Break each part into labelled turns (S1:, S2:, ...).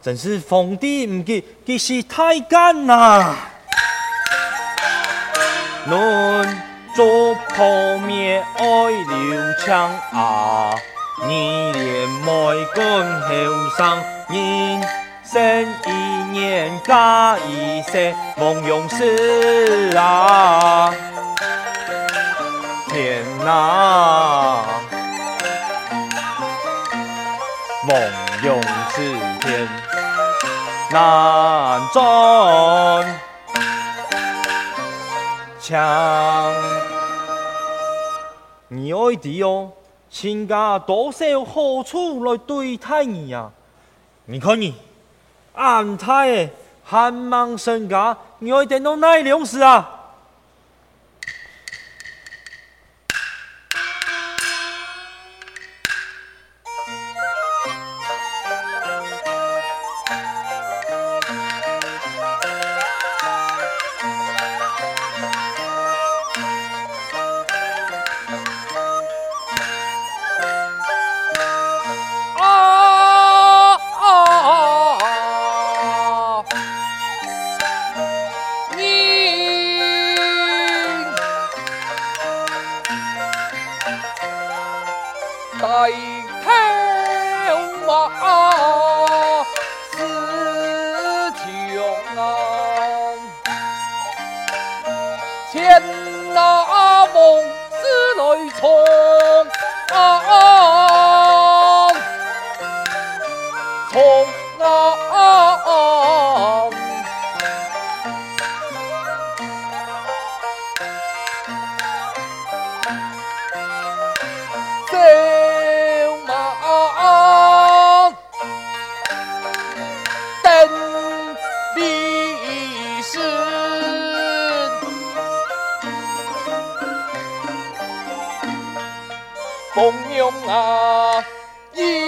S1: 真是皇帝唔记，其实太监呐！论做破灭爱留枪啊，你连麦根后生，人生一年加一岁，梦永世啊！天哪，梦永世天。难转强，你爱弟哦，亲家多少好处来对待你呀？你看你，安泰汉莽身家，你爱点到哪两事啊？
S2: 心心。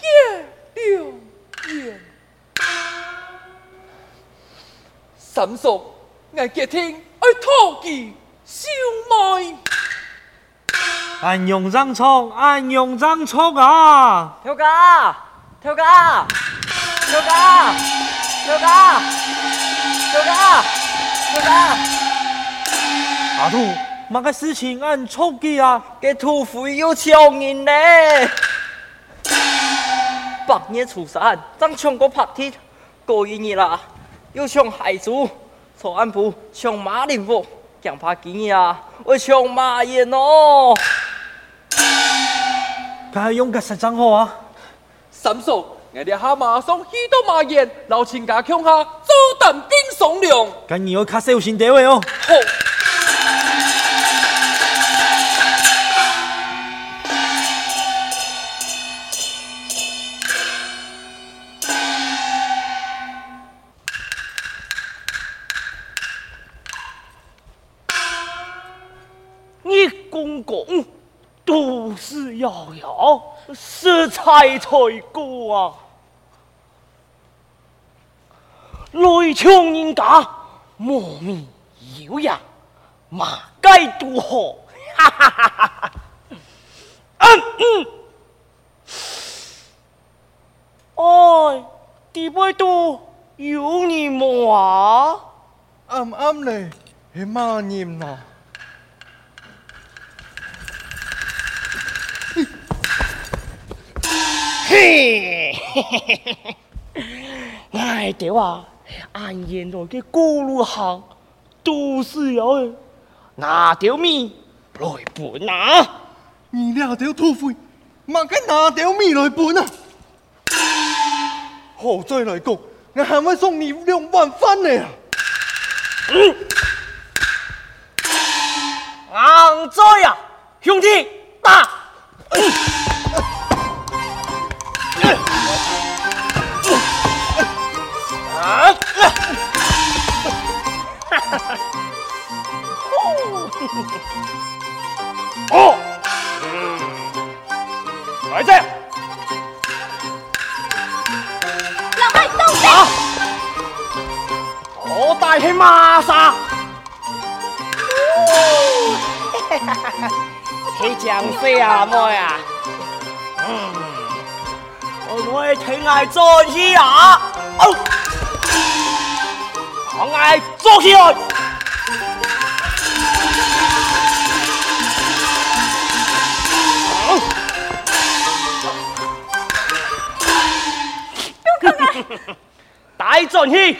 S2: 结良缘。三叔，我决定爱讨记小妹。
S1: 安永张聪，安永张聪啊！
S3: 跳嘎，跳嘎，跳嘎，跳嘎。小嘎，小嘎，
S1: 阿土，乜个事情俺错记啊？
S3: 给土匪又抢人嘞！八年初三，正抢个拍铁，过一年啦，又抢海珠、朝安埔、抢马林福，强怕几年啊，会抢马燕哦。
S1: 佢用个实账号啊？
S2: 三叔。我哋下马上去到马燕，老亲家乡下坐等兵送粮。
S1: 今日要卡小心点位哦。
S2: 好。
S4: 是遥遥。是才才过啊！来抢人家，莫名有呀，马该多好！哈哈哈哈哈！嗯嗯，哎，地位多有你么啊？
S5: 啱啱嘞，系马年呐。
S4: 嘿，嘿嘿嘿嘿，哎，对哇，俺原来嘅过路行都是要拿条米来搬啊！
S5: 你两条土匪，乜嘅拿条米来搬啊？好再来讲，我还会送你两碗饭呢。
S4: 嗯，俺在呀，兄弟，打！嗯去江西啊，妹啊！嗯，我我听爱做戏啊！哦。我爱做起来！
S6: 不要看了！
S4: 大转去！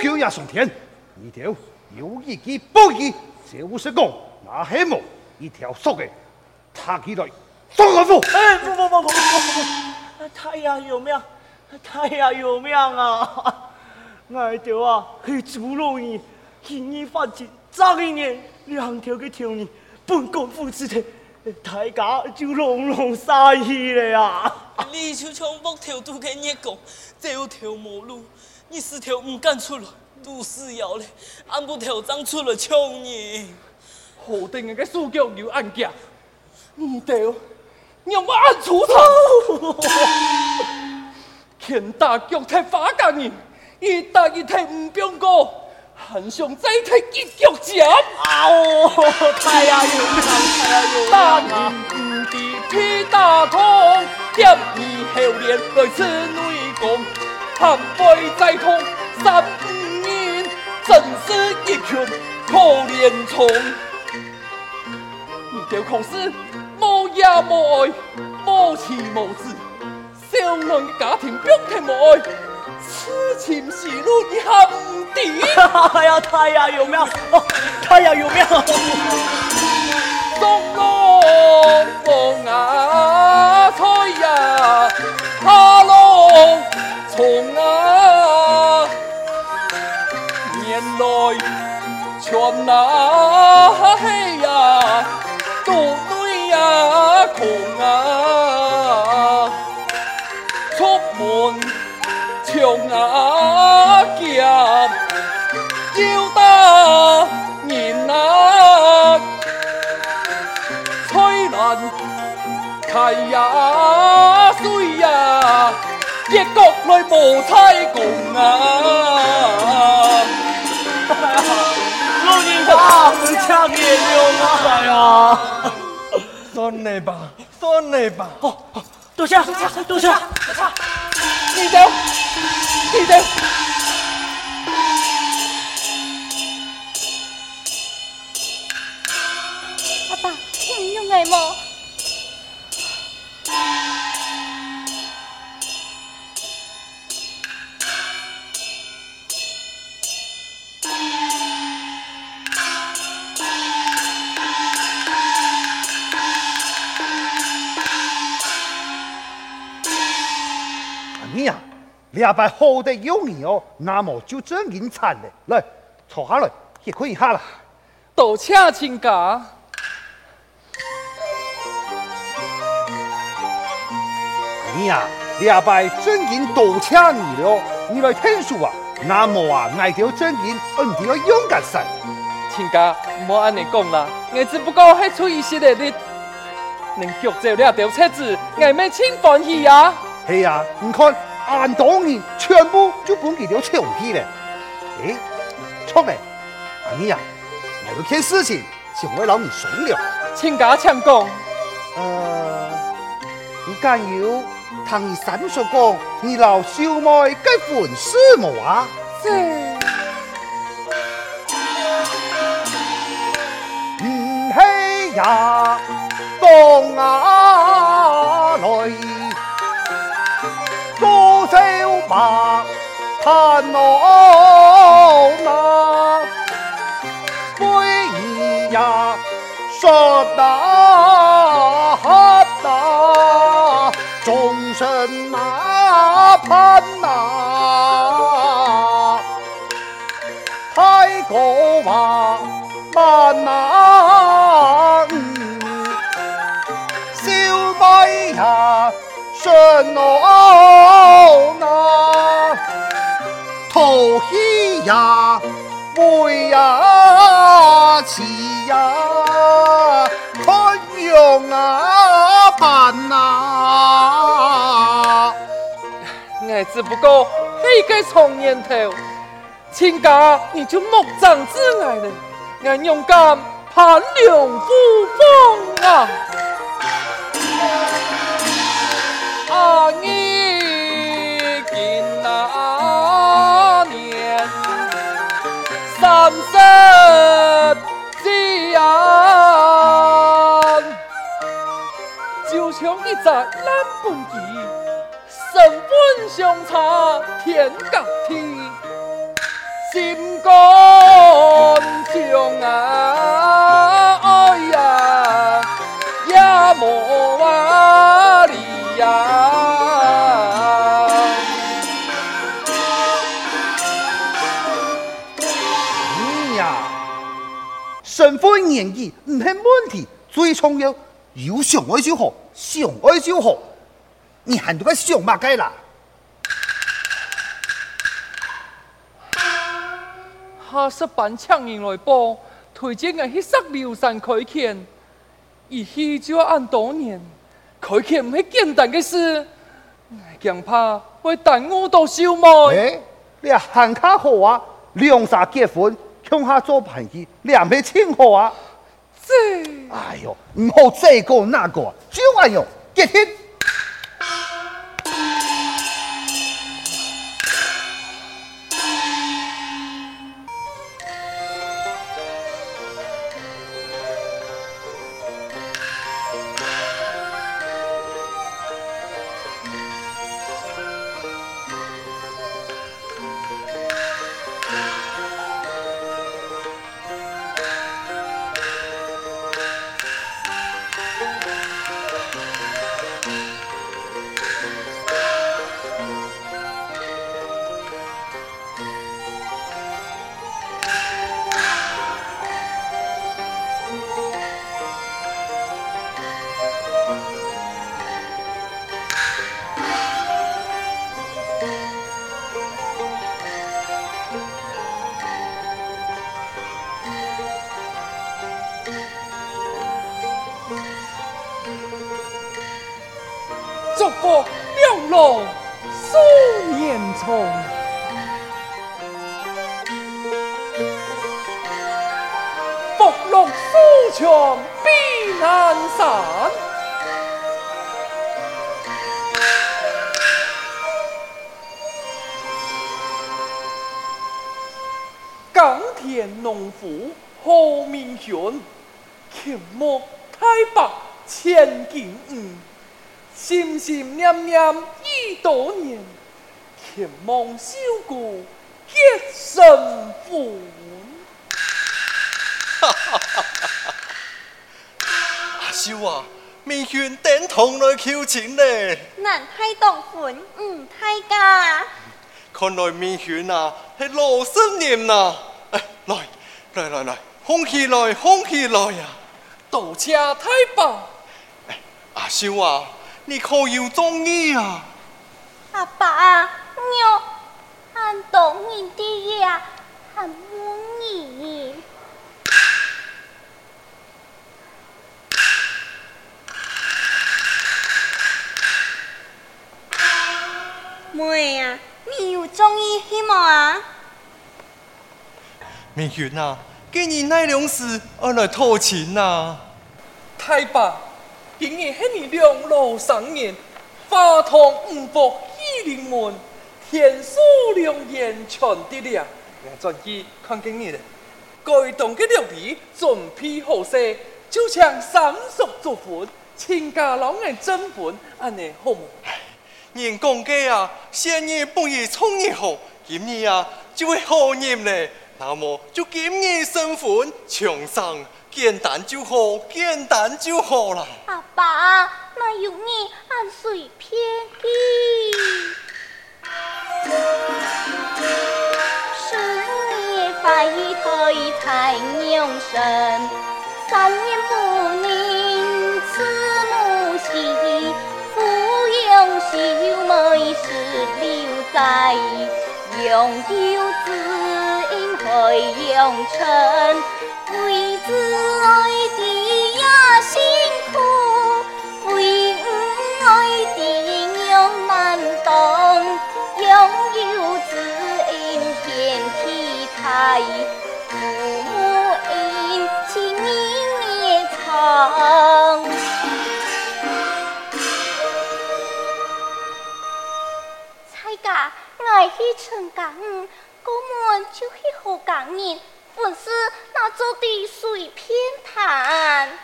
S5: 口也上天，一条有一记不义，就是讲那黑毛一条索嘅，他起来双个夫。
S4: 哎，不不不不不不不，太阳有命，太阳有命啊！俺条啊，去猪肉园，一年发钱，再一年两条个条鱼，本功夫之体，大家就隆隆生意了呀！
S7: 你就像木头都跟你讲，这条毛路，你四条唔敢出来，都是要嘞，俺不条长出来抢你。
S2: 好定人嘅苏脚有暗架，你对，让我按出头。天大脚踢花甲人，一大一踢唔变过，还想再踢一脚脚？
S4: 哦，太阳有命，太阳有命
S2: 大
S4: 啊！
S2: 人唔知屁大痛，点你后脸来吃内功，含悲在痛，三五年，真是一群可怜虫。你条狂事，无爷无爱，无妻无子，小人嘅家庭表现无爱，痴情是路你还唔抵？
S4: 哎呀，太阳有命，哦，太阳有命！
S2: 东龙凤啊，菜呀，哈从啊，年来全那黑呀，都对呀空啊，国内无彩共啊！
S4: 老人家，你掐眼用啊！哎呀，
S5: 算了吧，算了吧。
S4: 多谢，多谢。
S2: 你走，你走。
S6: 阿爸，你有
S5: 爱么？两摆好得有你哦，那么就真银惨了。来，坐下来，也可以下了。
S2: 多谢亲家。
S5: 你呀，两摆真银多谢你了。你来听书啊，那么啊，爱条真银，恩定要勇敢些。
S2: 亲家，唔好安尼讲啦，我只不过系出一些的力，能救走了条车子，我们真欢喜呀。
S5: 系呀，你看，俺当年全部就搬给条 छो 去了。哎，错嘞，你呀，那个件事情，请为老你说了。
S2: 亲家请讲。
S5: 呃，你敢有听你三叔讲，你老小妹该婚事么啊？
S2: 是。
S5: 唔系呀，讲啊把盼我那，背儿呀说得黑那，终身那盼那，太过话万难，小妹呀信我那，头喜呀会呀慈呀，看样啊办啊。
S2: 我只不过是个从年头，亲家你就莫仗自爱了，俺勇敢盼梁附凤啊！在南本记，身份相差天甲地，心肝相爱，哎呀，也无话离呀。
S5: 你呀，身份年纪唔系问题，最重要有想爱就好，想爱就好。你喊到个相马街啦？
S2: 下十班抢人来报，推荐我去杀流山开垦，一去就要按多年，开垦唔系简单嘅事，惊怕会耽误到小妹。
S5: 诶，你啊喊卡好啊，两煞结婚，向下做盘记，你系咪清好啊？
S2: 这，
S5: 哎呦，唔好这个那个，就按用结婚。
S2: 两老数年虫，福禄寿全避难山。耕田农夫何明轩，黔墨太白千金吴。心心念念多年，渴望小姑结成婚。
S8: 阿修啊，明轩点同来求亲呢？
S6: 难太当款，唔太假。
S8: 看来明轩啊，系老实人呐。哎，来来来来，空起来，空起来呀！
S2: 多谢太保。
S8: 哎，阿秀啊。你可有中意啊？
S6: 阿爸，我俺懂你的呀，很满意。妹呀，你有中意什么啊？
S8: 明月啊，给你奈良时而来偷情呐？
S2: 太保。今日系你两老生年，花堂五福喜临门，天数良缘全得了。我转机看见你了，该当嘅两位准备好势，就请三叔做婚，亲家老爱证婚，安尼好唔？
S8: 人讲嘅啊，先日不宜冲日后，今日啊就会好年嘞。那么就今日成婚，墙上。简单就好，简单就好啦。
S6: 阿爸，那有你按随便的。十年发一胎才娘生，三年不宁慈母喜，抚养秀妹是留在，拥有子应会养成。猜家，我系船家，哥们就系河工呢，凡事那做得随偏谈。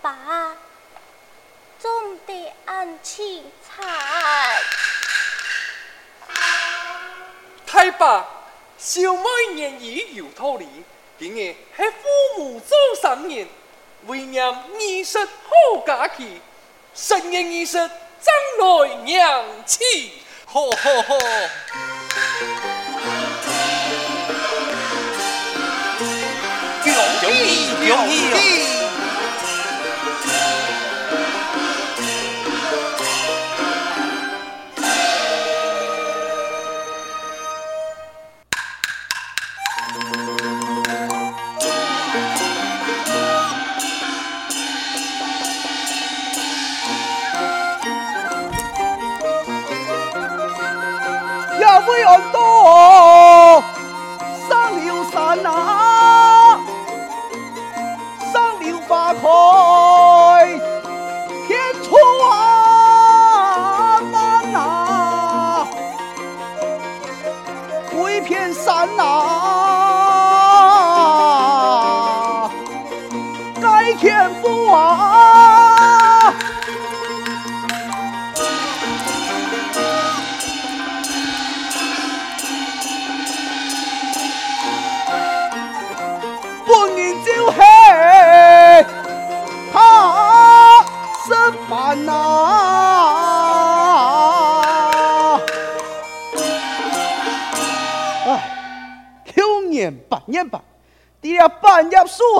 S6: 爸，总得硬起肠。
S2: 太爸，小妹年已有道理，今日系父母做生人，为念儿孙好假期，生年儿孙将来娘亲，
S8: 好好好。
S9: 恭喜恭喜！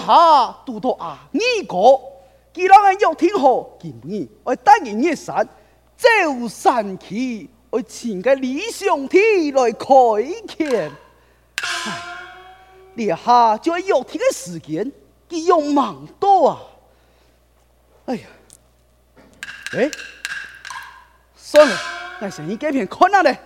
S10: 下读到阿二哥，既然俺约定好，今日我带人入山，走山去，我请个理想体来开辟。列下就系约定嘅时间，佢用忙多啊！哎呀，哎，算了，我先去这边看下咧。